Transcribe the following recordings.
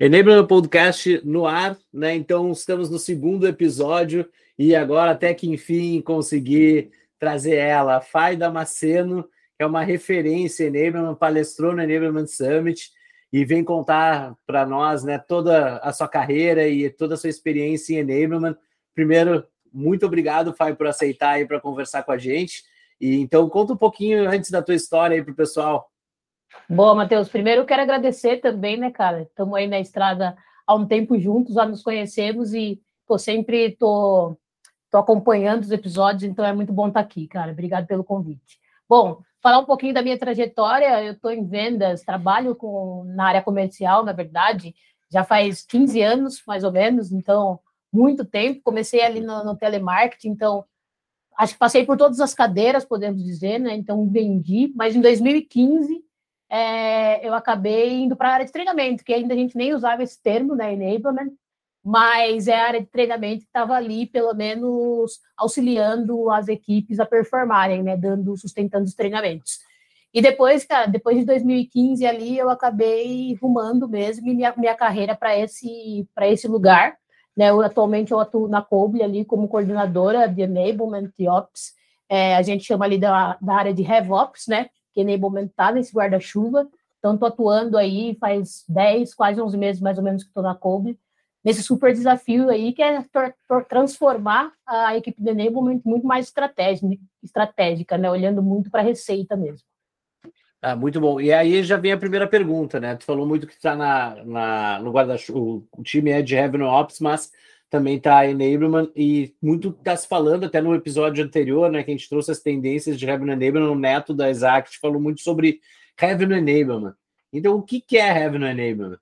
Enablement Podcast no ar, né? Então estamos no segundo episódio e agora até que enfim consegui trazer ela, a Fai Damasceno, que é uma referência em Enablement, palestrou no Enablement Summit e vem contar para nós, né, toda a sua carreira e toda a sua experiência em Enablement. Primeiro, muito obrigado, Fai, por aceitar aí para conversar com a gente. E então conta um pouquinho antes da tua história aí para o pessoal. Boa, Matheus. Primeiro, eu quero agradecer também, né, cara? Estamos aí na estrada há um tempo juntos, já nos conhecemos e tô sempre tô, tô acompanhando os episódios, então é muito bom estar aqui, cara. Obrigado pelo convite. Bom, falar um pouquinho da minha trajetória. Eu estou em vendas, trabalho com, na área comercial, na verdade, já faz 15 anos, mais ou menos, então, muito tempo. Comecei ali no, no telemarketing, então, acho que passei por todas as cadeiras, podemos dizer, né? Então, vendi, mas em 2015 é, eu acabei indo para a área de treinamento, que ainda a gente nem usava esse termo, né, enablement, mas é a área de treinamento que estava ali, pelo menos, auxiliando as equipes a performarem, né, dando, sustentando os treinamentos. E depois, cara, depois de 2015 ali, eu acabei rumando mesmo minha, minha carreira para esse, esse lugar, né, eu, atualmente eu atuo na Coble ali como coordenadora de Enablement e Ops, é, a gente chama ali da, da área de RevOps, né, enablement está nesse guarda-chuva. Então, estou atuando aí faz 10, quase 11 meses mais ou menos que estou na Kobe, nesse super desafio aí, que é transformar a equipe de enablement muito mais estratégica, né? olhando muito para a receita mesmo. Ah, muito bom. E aí já vem a primeira pergunta, né? Tu falou muito que está na, na, no guarda-chuva, o time é de Revenue Ops, mas também está Enablement, e muito está se falando, até no episódio anterior, né, que a gente trouxe as tendências de Revenue Enablement, o Neto da Exact falou muito sobre Revenue Enablement. Então, o que, que é Revenue Enablement?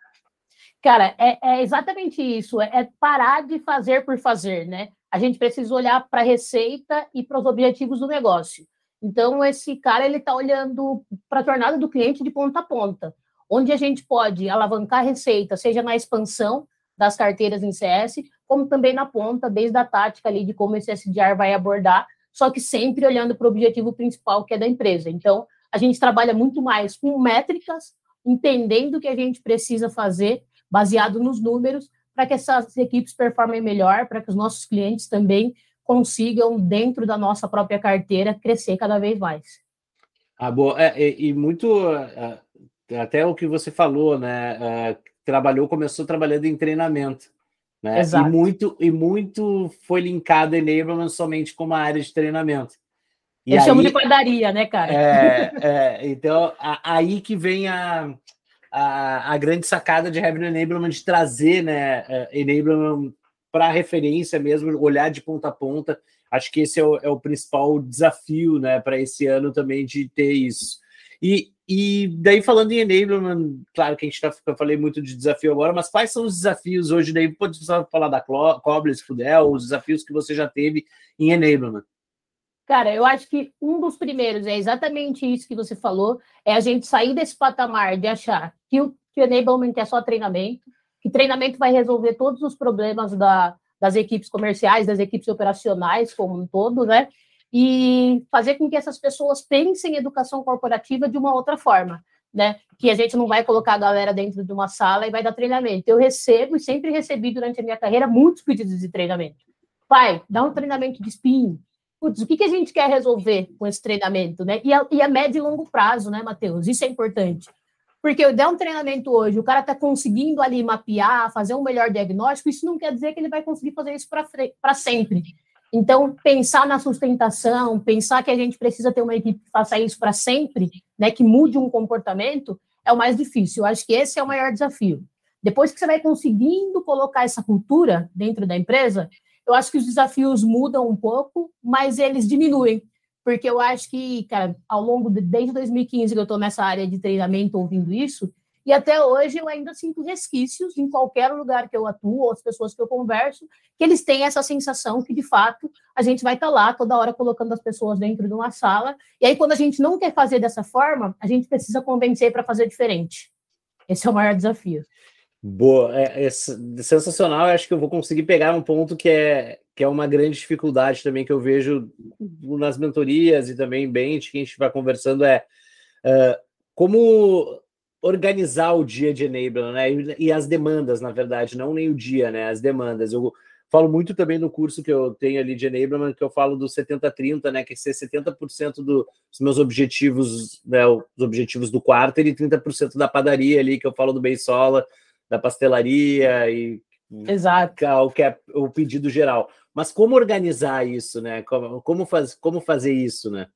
Cara, é, é exatamente isso, é, é parar de fazer por fazer, né? A gente precisa olhar para a receita e para os objetivos do negócio. Então, esse cara, ele está olhando para a jornada do cliente de ponta a ponta, onde a gente pode alavancar a receita, seja na expansão das carteiras em CS, como também na ponta, desde a tática ali de como esse SDR vai abordar, só que sempre olhando para o objetivo principal, que é da empresa. Então, a gente trabalha muito mais com métricas, entendendo o que a gente precisa fazer, baseado nos números, para que essas equipes performem melhor, para que os nossos clientes também consigam, dentro da nossa própria carteira, crescer cada vez mais. Ah, boa. É, e, e, muito, é, é, até o que você falou, né? É, trabalhou, começou trabalhando em treinamento. Né? Exato. E muito, e muito foi linkado enablement somente com uma área de treinamento. E Eu aí, chamo de padaria, né, cara? É, é, então, a, aí que vem a, a, a, grande sacada de Revenue Enablement, de trazer né, é, enablement para referência mesmo, olhar de ponta a ponta. Acho que esse é o, é o principal desafio né, para esse ano também de ter isso. E, e daí, falando em enablement, claro que a gente tá, eu falei muito de desafio agora, mas quais são os desafios hoje? Daí, pode falar da Coble, se puder, os desafios que você já teve em enablement. Cara, eu acho que um dos primeiros é exatamente isso que você falou, é a gente sair desse patamar de achar que o, que enablement é só treinamento, que treinamento vai resolver todos os problemas da, das equipes comerciais, das equipes operacionais como um todo, né? E fazer com que essas pessoas pensem em educação corporativa de uma outra forma, né? Que a gente não vai colocar a galera dentro de uma sala e vai dar treinamento. Eu recebo e sempre recebi durante a minha carreira muitos pedidos de treinamento. Pai, dá um treinamento de spin. Putz, o que, que a gente quer resolver com esse treinamento, né? E a, e a médio e longo prazo, né, Matheus? Isso é importante. Porque eu der um treinamento hoje, o cara está conseguindo ali mapear, fazer um melhor diagnóstico, isso não quer dizer que ele vai conseguir fazer isso para sempre. Então, pensar na sustentação, pensar que a gente precisa ter uma equipe que faça isso para sempre, né, que mude um comportamento, é o mais difícil. Eu acho que esse é o maior desafio. Depois que você vai conseguindo colocar essa cultura dentro da empresa, eu acho que os desafios mudam um pouco, mas eles diminuem. Porque eu acho que, cara, ao longo de, desde 2015 que eu estou nessa área de treinamento ouvindo isso, e até hoje eu ainda sinto resquícios em qualquer lugar que eu atuo, ou as pessoas que eu converso, que eles têm essa sensação que, de fato, a gente vai estar tá lá toda hora colocando as pessoas dentro de uma sala. E aí, quando a gente não quer fazer dessa forma, a gente precisa convencer para fazer diferente. Esse é o maior desafio. Boa, é, é, sensacional. Eu acho que eu vou conseguir pegar um ponto que é, que é uma grande dificuldade também que eu vejo nas mentorias e também bem que a gente vai conversando é uh, como organizar o dia de enablement, né? E, as demandas, na verdade, não nem o dia, né? As demandas. Eu falo muito também no curso que eu tenho ali de enablement, que eu falo do 70-30, né? Que é ser 70% dos meus objetivos, né? Os objetivos do quarto e 30% da padaria ali, que eu falo do Beisola, da pastelaria e Exato. o que é o pedido geral. Mas como organizar isso, né? Como, como, faz, como fazer isso, né?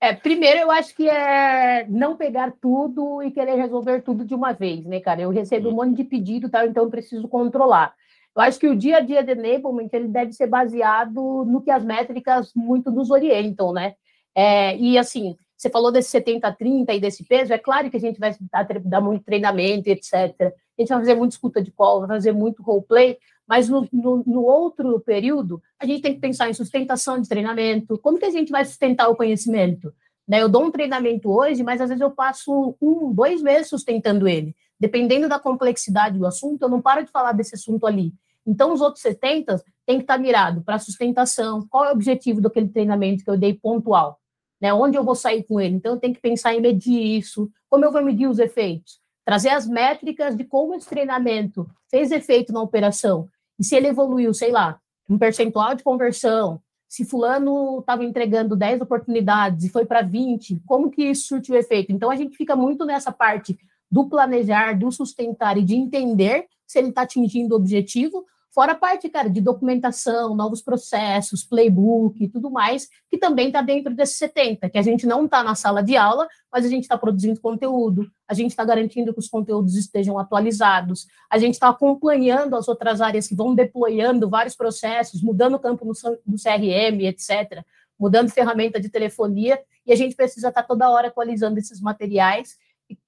É, primeiro, eu acho que é não pegar tudo e querer resolver tudo de uma vez, né, cara? Eu recebo um monte de pedido, tal, então eu preciso controlar. Eu acho que o dia a dia de enablement ele deve ser baseado no que as métricas muito nos orientam, né? É, e assim, você falou desse 70-30 e desse peso, é claro que a gente vai dar, dar muito treinamento, etc. A gente vai fazer muito escuta de call, vai fazer muito roleplay, mas no, no, no, outro período, a gente tem que pensar em sustentação de treinamento. Como que a gente vai sustentar o conhecimento? Né? Eu dou um treinamento hoje, mas às vezes eu passo um, dois meses sustentando ele. Dependendo da complexidade do assunto, eu não paro de falar desse assunto ali. Então, os outros 70 tem que estar mirado para sustentação. Qual é o objetivo daquele treinamento que eu dei pontual? Né? Onde eu vou sair com ele? Então, eu tenho que pensar em medir isso. Como eu vou medir os efeitos? Trazer as métricas de como esse treinamento fez efeito na operação e se ele evoluiu, sei lá, um percentual de conversão, se fulano estava entregando 10 oportunidades e foi para 20, como que isso surtiu efeito? Então a gente fica muito nessa parte do planejar, do sustentar e de entender se ele está atingindo o objetivo Fora a parte, cara, de documentação, novos processos, playbook e tudo mais, que também está dentro desses 70, que a gente não está na sala de aula, mas a gente está produzindo conteúdo, a gente está garantindo que os conteúdos estejam atualizados, a gente está acompanhando as outras áreas que vão deployando vários processos, mudando o campo no, no CRM, etc., mudando ferramenta de telefonia, e a gente precisa estar tá toda hora atualizando esses materiais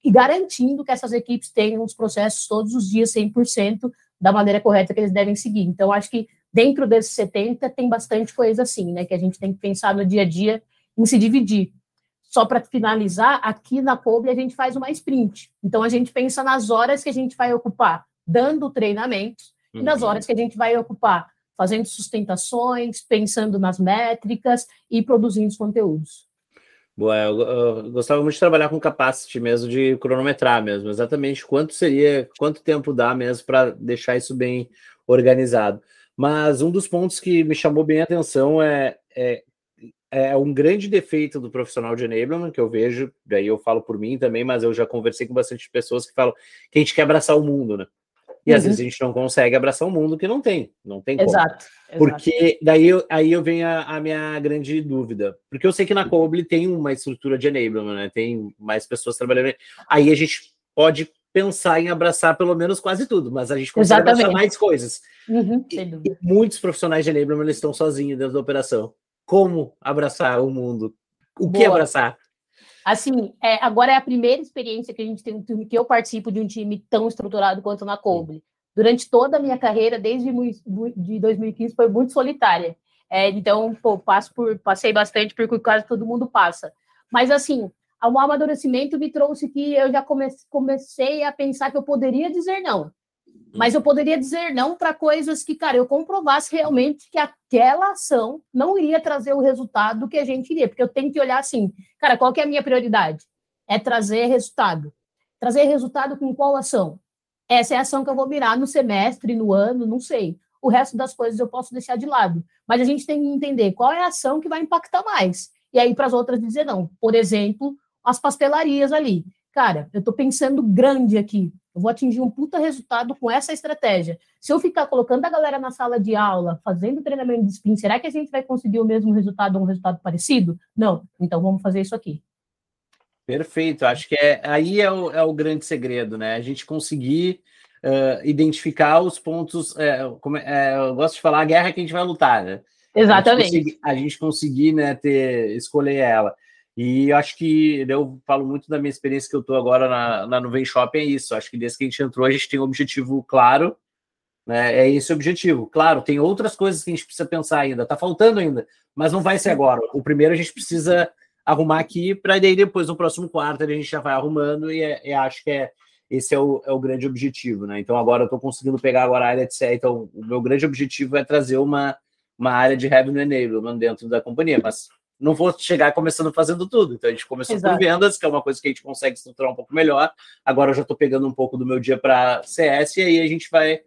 e garantindo que essas equipes tenham os processos todos os dias 100%, da maneira correta que eles devem seguir. Então, acho que dentro desses 70 tem bastante coisa assim, né? Que a gente tem que pensar no dia a dia em se dividir. Só para finalizar, aqui na Kobe a gente faz uma sprint. Então, a gente pensa nas horas que a gente vai ocupar dando treinamentos uhum. e nas uhum. horas que a gente vai ocupar fazendo sustentações, pensando nas métricas e produzindo os conteúdos. Boa, eu, eu, gostava muito de trabalhar com capacity mesmo, de cronometrar mesmo, exatamente quanto seria, quanto tempo dá mesmo para deixar isso bem organizado. Mas um dos pontos que me chamou bem a atenção é, é, é um grande defeito do profissional de enablement que eu vejo, daí eu falo por mim também, mas eu já conversei com bastante pessoas que falam que a gente quer abraçar o mundo, né? E uhum. às vezes a gente não consegue abraçar um mundo que não tem, não tem como. Exato. Porque daí eu, aí eu venho a, a, minha grande dúvida. Porque eu sei que na Coble tem uma estrutura de enablement, né? Tem mais pessoas trabalhando. Aí a gente pode pensar em abraçar pelo menos quase tudo, mas a gente consegue Exatamente. abraçar mais coisas. Uhum, e, e muitos profissionais de enablement eles estão sozinhos dentro da operação. Como abraçar o mundo? O Boa. que abraçar? Assim, é, agora é a primeira experiência que a gente tem um time que eu participo de um time tão estruturado quanto na Coble. Durante toda a minha carreira, desde de 2015, foi muito solitária. É, então, pô, passo por, passei bastante por quase todo mundo passa. Mas assim, o amadurecimento me trouxe que eu já comecei a pensar que eu poderia dizer não. Mas eu poderia dizer não para coisas que, cara, eu comprovasse realmente que aquela ação não iria trazer o resultado que a gente iria. Porque eu tenho que olhar assim, cara, qual que é a minha prioridade? É trazer resultado. Trazer resultado com qual ação? Essa é a ação que eu vou mirar no semestre, no ano, não sei. O resto das coisas eu posso deixar de lado. Mas a gente tem que entender qual é a ação que vai impactar mais. E aí, para as outras, dizer não. Por exemplo, as pastelarias ali. Cara, eu estou pensando grande aqui. Eu vou atingir um puta resultado com essa estratégia. Se eu ficar colocando a galera na sala de aula, fazendo treinamento de spin, será que a gente vai conseguir o mesmo resultado ou um resultado parecido? Não. Então vamos fazer isso aqui. Perfeito. Acho que é, aí é o, é o grande segredo, né? A gente conseguir uh, identificar os pontos. É, como, é, eu gosto de falar a guerra que a gente vai lutar, né? Exatamente. A gente conseguir, a gente conseguir né, ter, escolher ela. E acho que eu falo muito da minha experiência que eu estou agora na, na Nuvem Shopping, é isso. Acho que desde que a gente entrou, a gente tem um objetivo claro, né? É esse o objetivo. Claro, tem outras coisas que a gente precisa pensar ainda, tá faltando ainda, mas não vai ser agora. O primeiro a gente precisa arrumar aqui, para daí depois, no próximo quarto, a gente já vai arrumando, e, é, acho que é, esse é o, é o grande objetivo, né? Então agora eu estou conseguindo pegar agora a área de C, então o meu grande objetivo é trazer uma, uma área de revenue enablement dentro da companhia, mas não vou chegar começando fazendo tudo. Então a gente começou Exato. por vendas, que é uma coisa que a gente consegue estruturar um pouco melhor. Agora eu já estou pegando um pouco do meu dia para CS e aí a gente vai,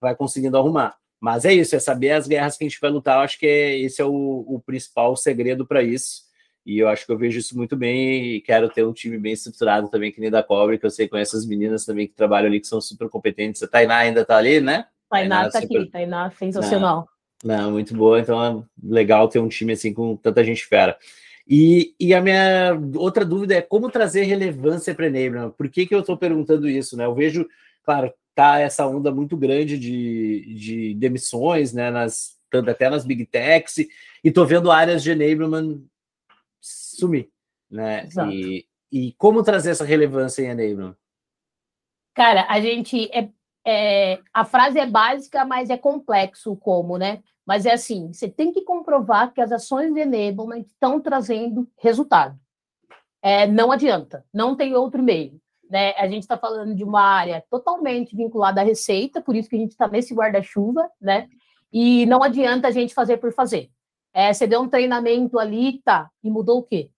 vai conseguindo arrumar. Mas é isso, é saber as guerras que a gente vai lutar. Eu acho que é, esse é o, o principal segredo para isso. E eu acho que eu vejo isso muito bem e quero ter um time bem estruturado também, que nem da Cobre, que eu sei conhece as meninas também que trabalham ali, que são super competentes. A Tainá ainda está ali, né? Tainá está super... aqui, Tainá sensacional. Não, não, muito boa, então é legal ter um time assim com tanta gente fera. E, e a minha outra dúvida é como trazer relevância para Enablement. Por que, que eu estou perguntando isso? Né? Eu vejo, claro, tá essa onda muito grande de, de demissões, né? Nas, até nas big techs, e estou vendo áreas de enablement sumir, né? E, e como trazer essa relevância em enablement? Cara, a gente é, é, a frase é básica, mas é complexo como, né? Mas é assim, você tem que comprovar que as ações de enablement estão trazendo resultado. É, não adianta, não tem outro meio. Né? A gente está falando de uma área totalmente vinculada à receita, por isso que a gente está nesse guarda-chuva, né? E não adianta a gente fazer por fazer. É, você deu um treinamento ali, tá, e mudou o quê?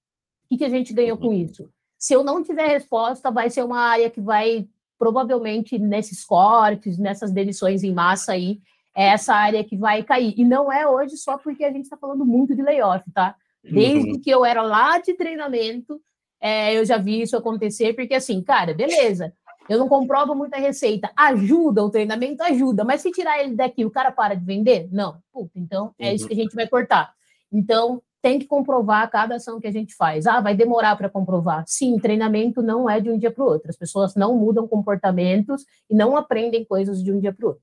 O que, que a gente ganhou com uhum. isso? Se eu não tiver resposta, vai ser uma área que vai, provavelmente, nesses cortes, nessas demissões em massa aí, é essa área que vai cair. E não é hoje só porque a gente está falando muito de layoff, tá? Desde uhum. que eu era lá de treinamento, é, eu já vi isso acontecer, porque assim, cara, beleza, eu não comprovo muita receita. Ajuda o treinamento? Ajuda. Mas se tirar ele daqui, o cara para de vender? Não. Puta, então é isso uhum. que a gente vai cortar. Então, tem que comprovar cada ação que a gente faz. Ah, vai demorar para comprovar. Sim, treinamento não é de um dia para o outro. As pessoas não mudam comportamentos e não aprendem coisas de um dia para o outro.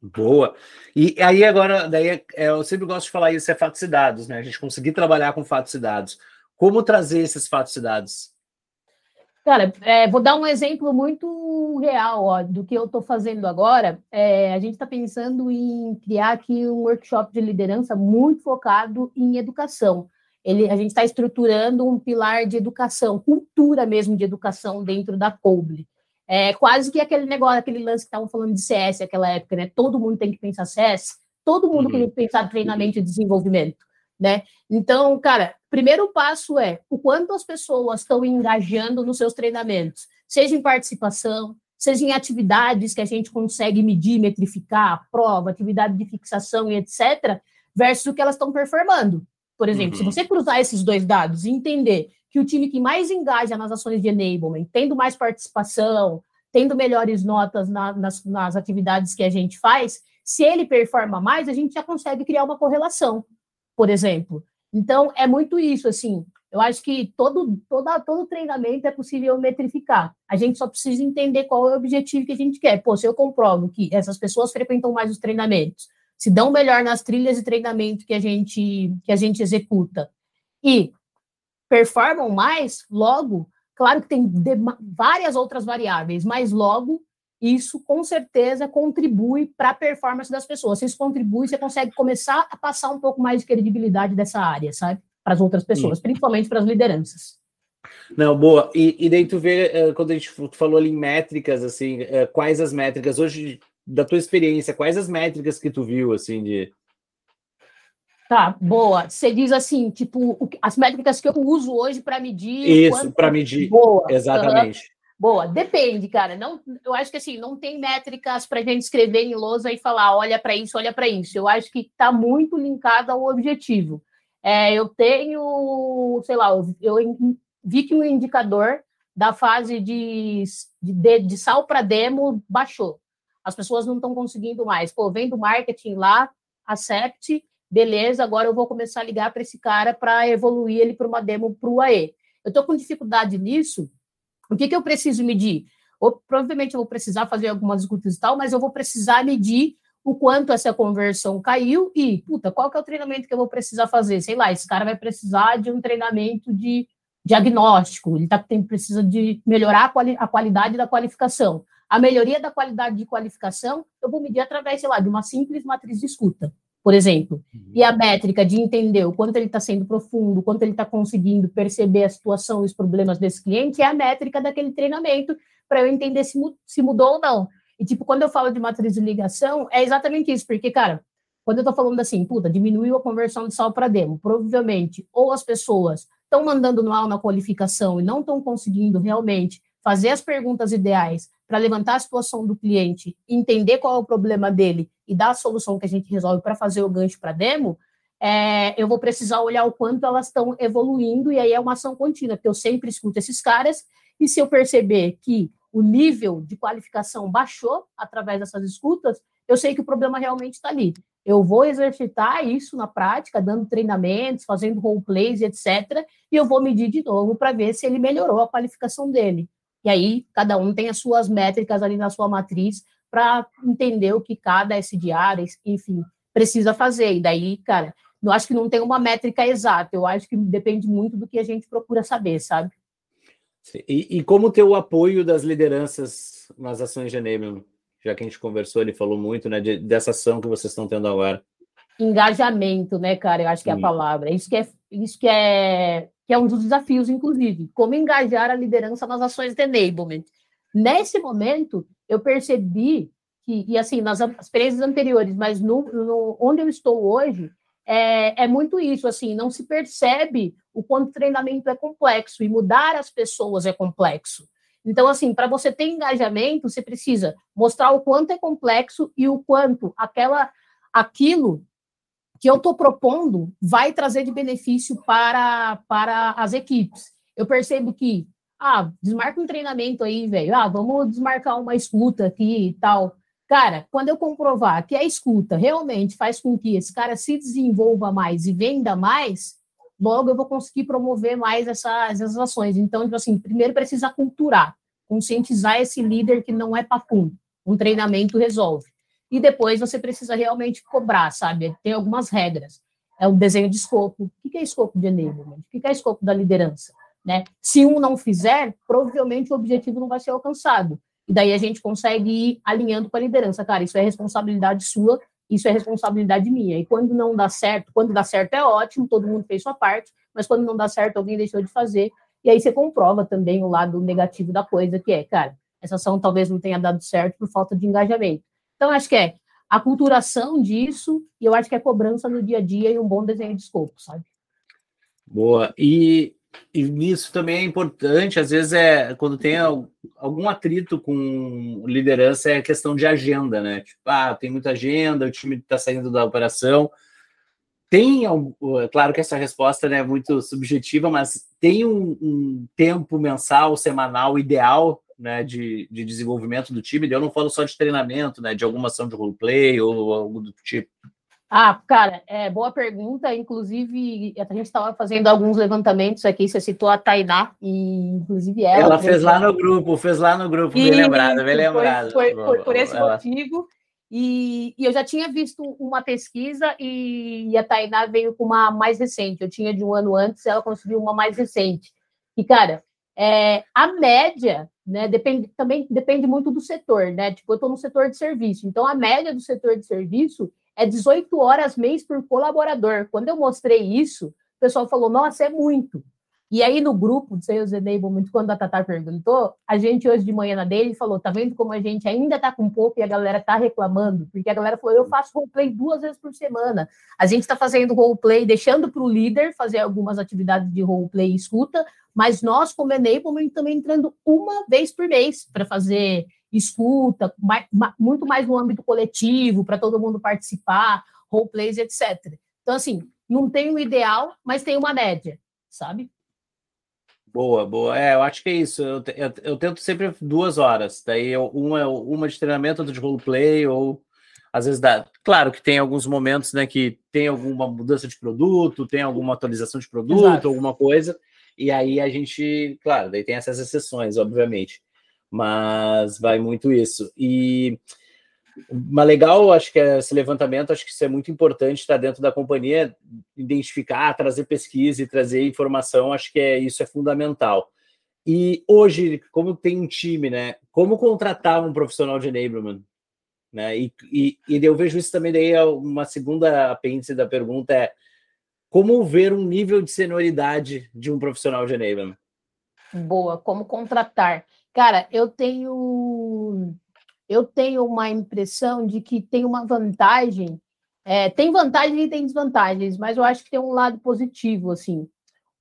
Boa. E aí agora, daí é, eu sempre gosto de falar isso, é fatos e dados, né? A gente conseguir trabalhar com fatos e dados. Como trazer esses fatos e dados? Cara, é, vou dar um exemplo muito real ó, do que eu estou fazendo agora. É, a gente está pensando em criar aqui um workshop de liderança muito focado em educação. Ele, a gente está estruturando um pilar de educação, cultura mesmo de educação dentro da Coble. É quase que aquele negócio, aquele lance que estavam falando de CS naquela época, né? Todo mundo tem que pensar CS, todo mundo uhum. tem que pensar treinamento e desenvolvimento né? Então, cara, primeiro passo é o quanto as pessoas estão engajando nos seus treinamentos, seja em participação, seja em atividades que a gente consegue medir, metrificar, prova, atividade de fixação e etc., versus o que elas estão performando. Por exemplo, uhum. se você cruzar esses dois dados e entender que o time que mais engaja nas ações de enablement, tendo mais participação, tendo melhores notas na, nas, nas atividades que a gente faz, se ele performa mais, a gente já consegue criar uma correlação por exemplo. Então, é muito isso, assim. Eu acho que todo, toda, todo treinamento é possível metrificar. A gente só precisa entender qual é o objetivo que a gente quer. Pô, se eu comprovo que essas pessoas frequentam mais os treinamentos, se dão melhor nas trilhas de treinamento que a gente, que a gente executa e performam mais, logo, claro que tem várias outras variáveis, mas logo isso com certeza contribui para a performance das pessoas. Se isso contribui, você consegue começar a passar um pouco mais de credibilidade dessa área, sabe? Para as outras pessoas, Sim. principalmente para as lideranças. Não, boa. E, e daí tu vê, eh, quando a gente falou ali em métricas, assim, eh, quais as métricas hoje, da tua experiência, quais as métricas que tu viu, assim, de... Tá, boa. Você diz assim, tipo, as métricas que eu uso hoje para medir... Isso, para medir, boa. exatamente. Boa, depende, cara. Não, eu acho que assim, não tem métricas para a gente escrever em lousa e falar, olha para isso, olha para isso. Eu acho que está muito linkado ao objetivo. É, eu tenho, sei lá, eu, vi que o indicador da fase de, de, de sal para demo baixou. As pessoas não estão conseguindo mais. Pô, vem do marketing lá, accept, beleza, agora eu vou começar a ligar para esse cara para evoluir ele para uma demo para o AE. Eu estou com dificuldade nisso, o que, que eu preciso medir? Ou, provavelmente eu vou precisar fazer algumas escutas e tal, mas eu vou precisar medir o quanto essa conversão caiu e, puta, qual que é o treinamento que eu vou precisar fazer? Sei lá, esse cara vai precisar de um treinamento de diagnóstico, ele tá, tem, precisa de melhorar a, quali, a qualidade da qualificação. A melhoria da qualidade de qualificação eu vou medir através, sei lá, de uma simples matriz de escuta por exemplo, e a métrica de entender o quanto ele está sendo profundo, o quanto ele está conseguindo perceber a situação e os problemas desse cliente, é a métrica daquele treinamento para eu entender se, se mudou ou não. E, tipo, quando eu falo de matriz de ligação, é exatamente isso, porque, cara, quando eu estou falando assim, puta, diminuiu a conversão de sal para demo, provavelmente ou as pessoas estão mandando mal na qualificação e não estão conseguindo realmente fazer as perguntas ideais para levantar a situação do cliente, entender qual é o problema dele e dar a solução que a gente resolve para fazer o gancho para demo, é, eu vou precisar olhar o quanto elas estão evoluindo, e aí é uma ação contínua, porque eu sempre escuto esses caras, e se eu perceber que o nível de qualificação baixou através dessas escutas, eu sei que o problema realmente está ali. Eu vou exercitar isso na prática, dando treinamentos, fazendo roleplays, etc. E eu vou medir de novo para ver se ele melhorou a qualificação dele. E aí, cada um tem as suas métricas ali na sua matriz para entender o que cada SDR, enfim, precisa fazer. E daí, cara, eu acho que não tem uma métrica exata, eu acho que depende muito do que a gente procura saber, sabe? E, e como ter o apoio das lideranças nas ações de enablement? já que a gente conversou, ele falou muito, né, de, dessa ação que vocês estão tendo agora. Engajamento, né, cara? Eu acho que é a palavra. Isso que é, isso que é, que é um dos desafios, inclusive. Como engajar a liderança nas ações de enablement. Nesse momento, eu percebi que, e assim, nas experiências anteriores, mas no, no onde eu estou hoje, é, é, muito isso, assim, não se percebe o quanto o treinamento é complexo e mudar as pessoas é complexo. Então, assim, para você ter engajamento, você precisa mostrar o quanto é complexo e o quanto aquela, aquilo que eu estou propondo vai trazer de benefício para, para as equipes. Eu percebo que, ah, desmarca um treinamento aí, velho. Ah, vamos desmarcar uma escuta aqui e tal. Cara, quando eu comprovar que a escuta realmente faz com que esse cara se desenvolva mais e venda mais, logo eu vou conseguir promover mais essa, essas ações. Então, tipo assim, primeiro precisa culturar, conscientizar esse líder que não é papum, um treinamento resolve. E depois você precisa realmente cobrar, sabe? Tem algumas regras. É o desenho de escopo. O que é escopo de enablement? O que é escopo da liderança? Né? Se um não fizer, provavelmente o objetivo não vai ser alcançado. E daí a gente consegue ir alinhando com a liderança. Cara, isso é responsabilidade sua isso é responsabilidade minha. E quando não dá certo, quando dá certo é ótimo, todo mundo fez sua parte, mas quando não dá certo, alguém deixou de fazer. E aí você comprova também o lado negativo da coisa, que é, cara, essa ação talvez não tenha dado certo por falta de engajamento. Então, acho que é a culturação disso, e eu acho que é cobrança no dia a dia e um bom desenho de escopo, sabe? Boa. E e nisso também é importante, às vezes é quando tem algum atrito com liderança, é questão de agenda, né? Tipo, ah, tem muita agenda, o time está saindo da operação. Tem, é claro que essa resposta né, é muito subjetiva, mas tem um, um tempo mensal, semanal ideal né, de, de desenvolvimento do time. Eu não falo só de treinamento, né, de alguma ação de roleplay ou algo do tipo. Ah, cara, é boa pergunta. Inclusive, a gente estava fazendo alguns levantamentos aqui. Você citou a Tainá, e inclusive ela. Ela fez lá no grupo, fez lá no grupo, bem lembrada, bem lembrada. Foi, foi, por esse ela... motivo. E, e, eu já tinha visto uma pesquisa e, e, a Tainá veio com uma mais recente. Eu tinha de um ano antes, ela conseguiu uma mais recente. E, cara, é, a média, né, depende, também depende muito do setor, né? Tipo, eu estou no setor de serviço, então a média do setor de serviço é 18 horas mês por colaborador. Quando eu mostrei isso, o pessoal falou: nossa, é muito. E aí, no grupo do Sales Enablement, quando a Tatá perguntou, a gente hoje de manhã na dele falou: tá vendo como a gente ainda tá com pouco e a galera tá reclamando? Porque a galera falou: eu faço roleplay duas vezes por semana. A gente está fazendo roleplay, deixando para o líder fazer algumas atividades de roleplay e escuta, mas nós, como Enablement, também entrando uma vez por mês para fazer escuta, mais, muito mais no âmbito coletivo, para todo mundo participar, roleplays, etc. Então, assim, não tem o ideal, mas tem uma média, sabe? Boa, boa. É, eu acho que é isso. Eu, eu, eu tento sempre duas horas. Daí eu, uma, uma de treinamento, outra de roleplay, ou às vezes dá. Claro que tem alguns momentos né, que tem alguma mudança de produto, tem alguma atualização de produto, Exato. alguma coisa. E aí a gente, claro, daí tem essas exceções, obviamente mas vai muito isso. E mas legal, acho que esse levantamento, acho que isso é muito importante estar dentro da companhia, identificar, trazer pesquisa e trazer informação, acho que é, isso é fundamental. E hoje, como tem um time, né? Como contratar um profissional de enablement? Né? E, e, e eu vejo isso também daí, é uma segunda apêndice da pergunta é como ver um nível de senioridade de um profissional de enablement? Boa, como contratar. Cara, eu tenho eu tenho uma impressão de que tem uma vantagem É, tem vantagens e tem desvantagens, mas eu acho que tem um lado positivo, assim.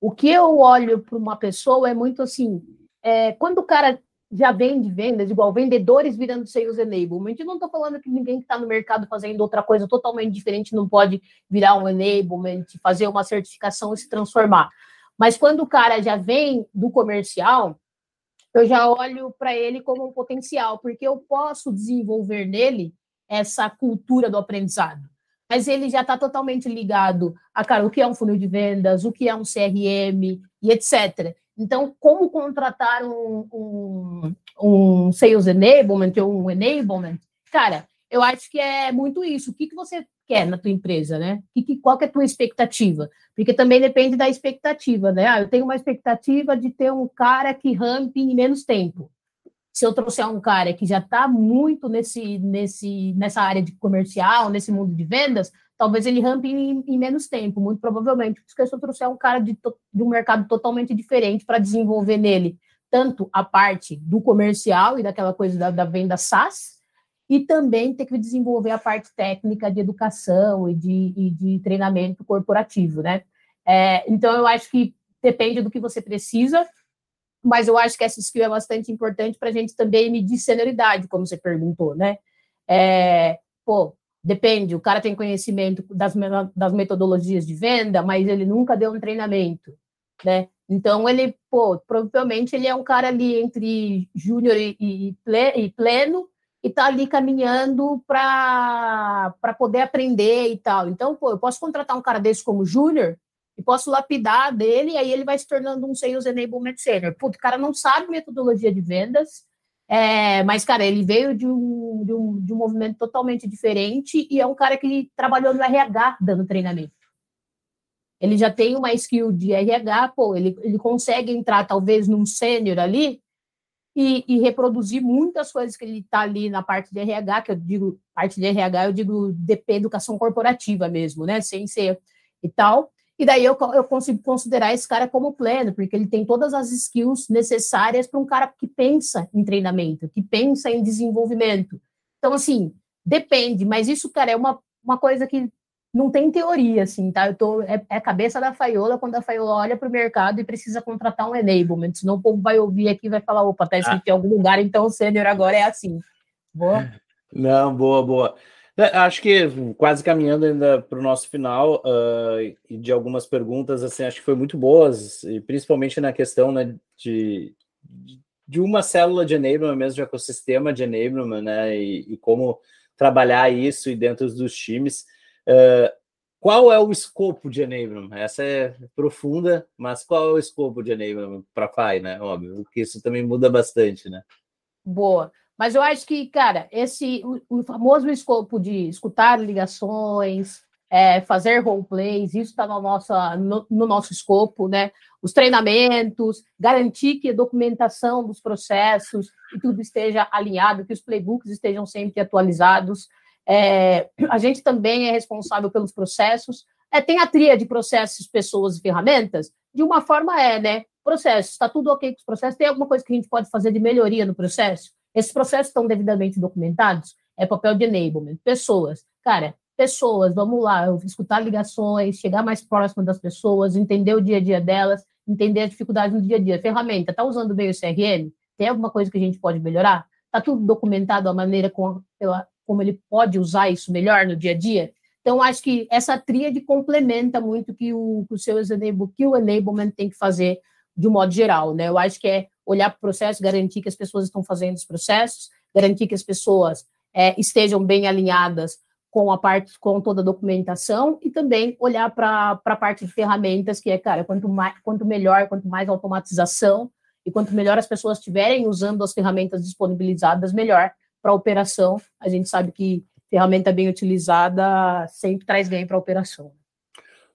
O que eu olho para uma pessoa é muito assim, é, quando o cara já vende vendas, igual vendedores virando sales enablement. Eu não estou falando que ninguém que está no mercado fazendo outra coisa totalmente diferente não pode virar um enablement, fazer uma certificação e se transformar. Mas quando o cara já vem do comercial, eu já olho para ele como um potencial, porque eu posso desenvolver nele essa cultura do aprendizado. Mas ele já está totalmente ligado a, cara, o que é um funil de vendas, o que é um CRM e etc. Então, como contratar um, um, um sales enablement ou um enablement? Cara, eu acho que é muito isso. O que, que você quer na tua empresa, né? Que, que, qual que é a tua expectativa? Porque também depende da expectativa, né? Ah, eu tenho uma expectativa de ter um cara que rampe em menos tempo. Se eu trouxer um cara que já está muito nesse, nesse, nessa área de comercial, nesse mundo de vendas, talvez ele rampe em, em, menos tempo, muito provavelmente, porque se eu trouxer um cara de, de um mercado totalmente diferente para desenvolver nele tanto a parte do comercial e daquela coisa da, da, venda SaaS, e também ter que desenvolver a parte técnica de educação e de, e de treinamento corporativo, né? É, então, eu acho que depende do que você precisa, mas eu acho que essa skill é bastante importante para a gente também medir senioridade, como você perguntou, né? É, pô, Depende, o cara tem conhecimento das, das metodologias de venda, mas ele nunca deu um treinamento, né? Então, ele, pô, provavelmente ele é um cara ali entre júnior e, e, pleno e tá ali caminhando para poder aprender e tal. Então, pô, eu posso contratar um cara desse como júnior e posso lapidar dele, e aí ele vai se tornando um Sales Enablement Senior. Putz, o cara não sabe metodologia de vendas, é, mas, cara, ele veio de um, de, um, de um movimento totalmente diferente e é um cara que trabalhou no RH dando treinamento. Ele já tem uma skill de RH, pô, ele, ele consegue entrar talvez num sênior ali e, e, reproduzir muitas coisas que ele está ali na parte de RH, que eu digo, parte de RH, eu digo DP, educação corporativa mesmo, né? Sem ser e tal. E daí eu, eu consigo considerar esse cara como pleno, porque ele tem todas as skills necessárias para um cara que pensa em treinamento, que pensa em desenvolvimento. Então, assim, depende, mas isso, cara, é uma, uma coisa que não tem teoria, assim, tá? Eu tô, é, é a cabeça da Faiola quando a Faiola olha para o mercado e precisa contratar um enablement, senão o povo vai ouvir aqui e vai falar, opa, tá escrito ah. em algum lugar, então o sênior agora é assim. Boa? Não, boa, boa. É, acho que quase caminhando ainda para o nosso final uh, e de algumas perguntas, assim, acho que foi muito boas, e principalmente na questão né, de, de uma célula de enablement mesmo, de ecossistema de enablement, né, e, e como trabalhar isso e dentro dos times. Uh, qual é o escopo de enablement? Essa é profunda, mas qual é o escopo de enablement para a FAI, né? Óbvio, porque isso também muda bastante, né? Boa. Mas eu acho que, cara, esse o, o famoso escopo de escutar ligações, é, fazer roleplays, isso está no, no, no, nosso escopo, né? Os treinamentos, garantir que a documentação dos processos e tudo esteja alinhado, que os playbooks estejam sempre atualizados. É, a gente também é responsável pelos processos. É, tem a tria de processos, pessoas e ferramentas? De uma forma é, né? Processos, está tudo ok com os processos? Tem alguma coisa que a gente pode fazer de melhoria no processo? Esses processos estão devidamente documentados? É papel de enablement. Pessoas. Cara, pessoas, vamos lá, escutar ligações, chegar mais próximo das pessoas, entender o dia a dia delas, entender a dificuldade no dia a dia. Ferramenta, está usando bem o CRM? Tem alguma coisa que a gente pode melhorar? Está tudo documentado a maneira como, como ele pode usar isso melhor no dia a dia? Então, acho que essa tríade complementa muito que o, que o seu que o enablement tem que fazer de um modo geral, né? Eu acho que é olhar para o processo, garantir que as pessoas estão fazendo os processos, garantir que as pessoas é, estejam bem alinhadas com a parte, com toda a documentação e também olhar para a parte de ferramentas, que é, cara, quanto, mais, quanto melhor, quanto mais automatização e quanto melhor as pessoas estiverem usando as ferramentas disponibilizadas, melhor para a operação. A gente sabe que ferramenta bem utilizada sempre traz bem para a operação.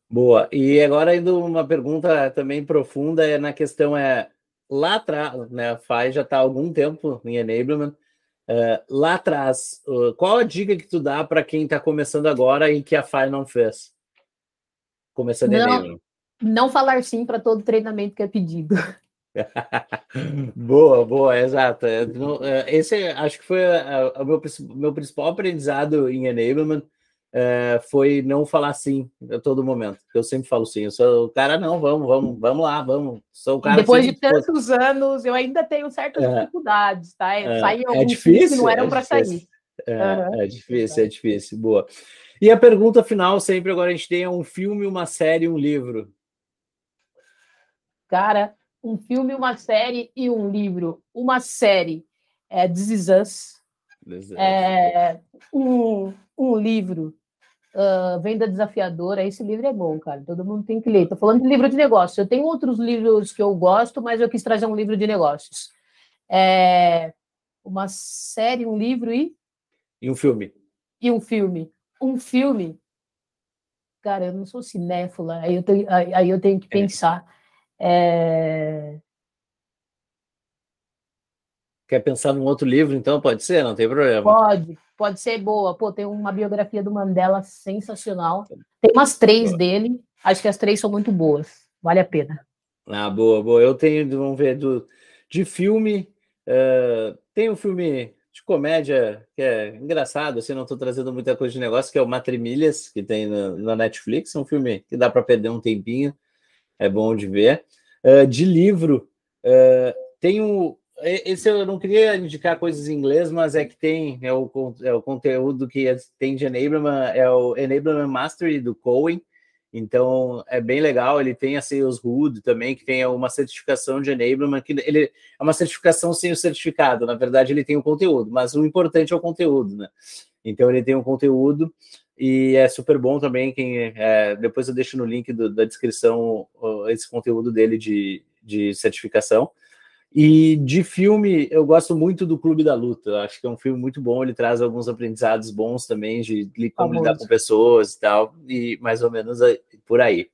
Boa. E agora indo uma pergunta também profunda é na questão é lá atrás, né? A FAI já está há algum tempo em enablement. Uh, lá atrás, uh, qual a dica que tu dá para quem está começando agora e que a FAI não fez? Começando não, enablement. Não falar sim para todo treinamento que é pedido. boa, boa, exato. É, esse acho que foi o meu, meu principal aprendizado em enablement é, foi não falar sim a todo momento. Eu sempre falo sim. Eu sou o cara, não, vamos, vamos, vamos lá, vamos. Sou o cara Depois de tantos anos, eu ainda tenho certas é, dificuldades, tá? É, Saí é difícil, que não eram é para sair. É, uhum. é difícil, é difícil. Boa. E a pergunta final, sempre agora a gente tem um filme, uma série, um livro. Cara, um filme, uma série e um livro. Uma série é This Is Us. É, um, um livro, uh, Venda Desafiadora. Esse livro é bom, cara. Todo mundo tem que ler. Estou falando de livro de negócios. Eu tenho outros livros que eu gosto, mas eu quis trazer um livro de negócios. É, uma série, um livro e. E um filme. E um filme. Um filme. Cara, eu não sou cinéfila, aí eu tenho, aí eu tenho que é. pensar. É... Quer pensar num outro livro, então? Pode ser, não tem problema. Pode, pode ser boa. Pô, tem uma biografia do Mandela sensacional. Tem umas três boa. dele. Acho que as três são muito boas. Vale a pena. Ah, boa, boa. Eu tenho, vamos ver, do, de filme. Uh, tem um filme de comédia que é engraçado, assim, não estou trazendo muita coisa de negócio, que é o Matrimilhas, que tem na, na Netflix. É um filme que dá para perder um tempinho é bom de ver. Uh, de livro, uh, tem um. Esse eu não queria indicar coisas em inglês, mas é que tem é o, é o conteúdo que tem de Enablement, é o Enablement Mastery do Cohen. Então é bem legal. Ele tem a Sales Hood também, que tem uma certificação de Enablement, que ele é uma certificação sem o certificado. Na verdade, ele tem o conteúdo, mas o importante é o conteúdo, né? Então ele tem um conteúdo e é super bom também. Quem é, depois eu deixo no link do, da descrição esse conteúdo dele de, de certificação. E de filme, eu gosto muito do Clube da Luta. Acho que é um filme muito bom. Ele traz alguns aprendizados bons também de como lidar com pessoas e tal, e mais ou menos por aí.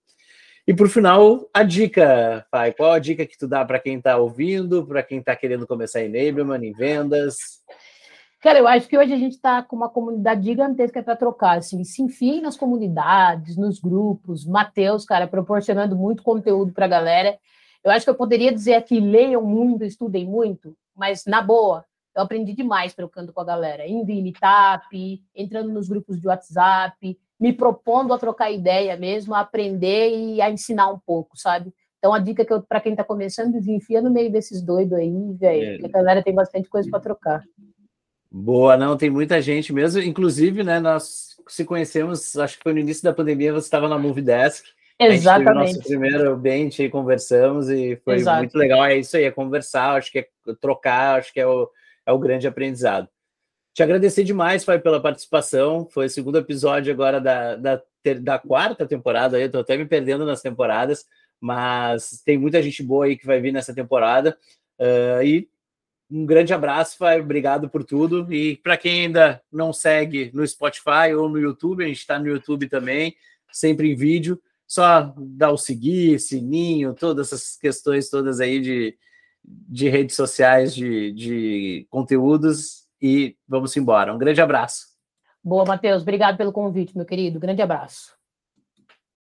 E por final, a dica, pai. Qual a dica que tu dá para quem está ouvindo, para quem está querendo começar em enablement, em vendas? Cara, eu acho que hoje a gente está com uma comunidade gigantesca para trocar. Assim, se enfiem nas comunidades, nos grupos. Matheus, cara, proporcionando muito conteúdo para a galera. Eu acho que eu poderia dizer aqui: leiam muito, estudem muito, mas na boa, eu aprendi demais trocando com a galera, indo em meetup, entrando nos grupos de WhatsApp, me propondo a trocar ideia mesmo, a aprender e a ensinar um pouco, sabe? Então, a dica que eu, para quem está começando, enfia no meio desses doidos aí, velho, é. a galera tem bastante coisa para trocar. Boa, não, tem muita gente mesmo. Inclusive, né, nós se conhecemos, acho que foi no início da pandemia, você estava na Movie Desk. Exatamente. Nosso primeiro bench e conversamos e foi Exato. muito legal. É isso aí, é conversar, acho que é trocar, acho que é o, é o grande aprendizado. Te agradecer demais, pai, pela participação. Foi o segundo episódio agora da, da, da quarta temporada. Eu tô até me perdendo nas temporadas, mas tem muita gente boa aí que vai vir nessa temporada. Uh, e um grande abraço, Fai, obrigado por tudo. E para quem ainda não segue no Spotify ou no YouTube, a gente está no YouTube também, sempre em vídeo. Só dar o seguir, sininho, todas essas questões todas aí de, de redes sociais, de, de conteúdos. E vamos embora. Um grande abraço. Boa, Matheus. Obrigado pelo convite, meu querido. Grande abraço.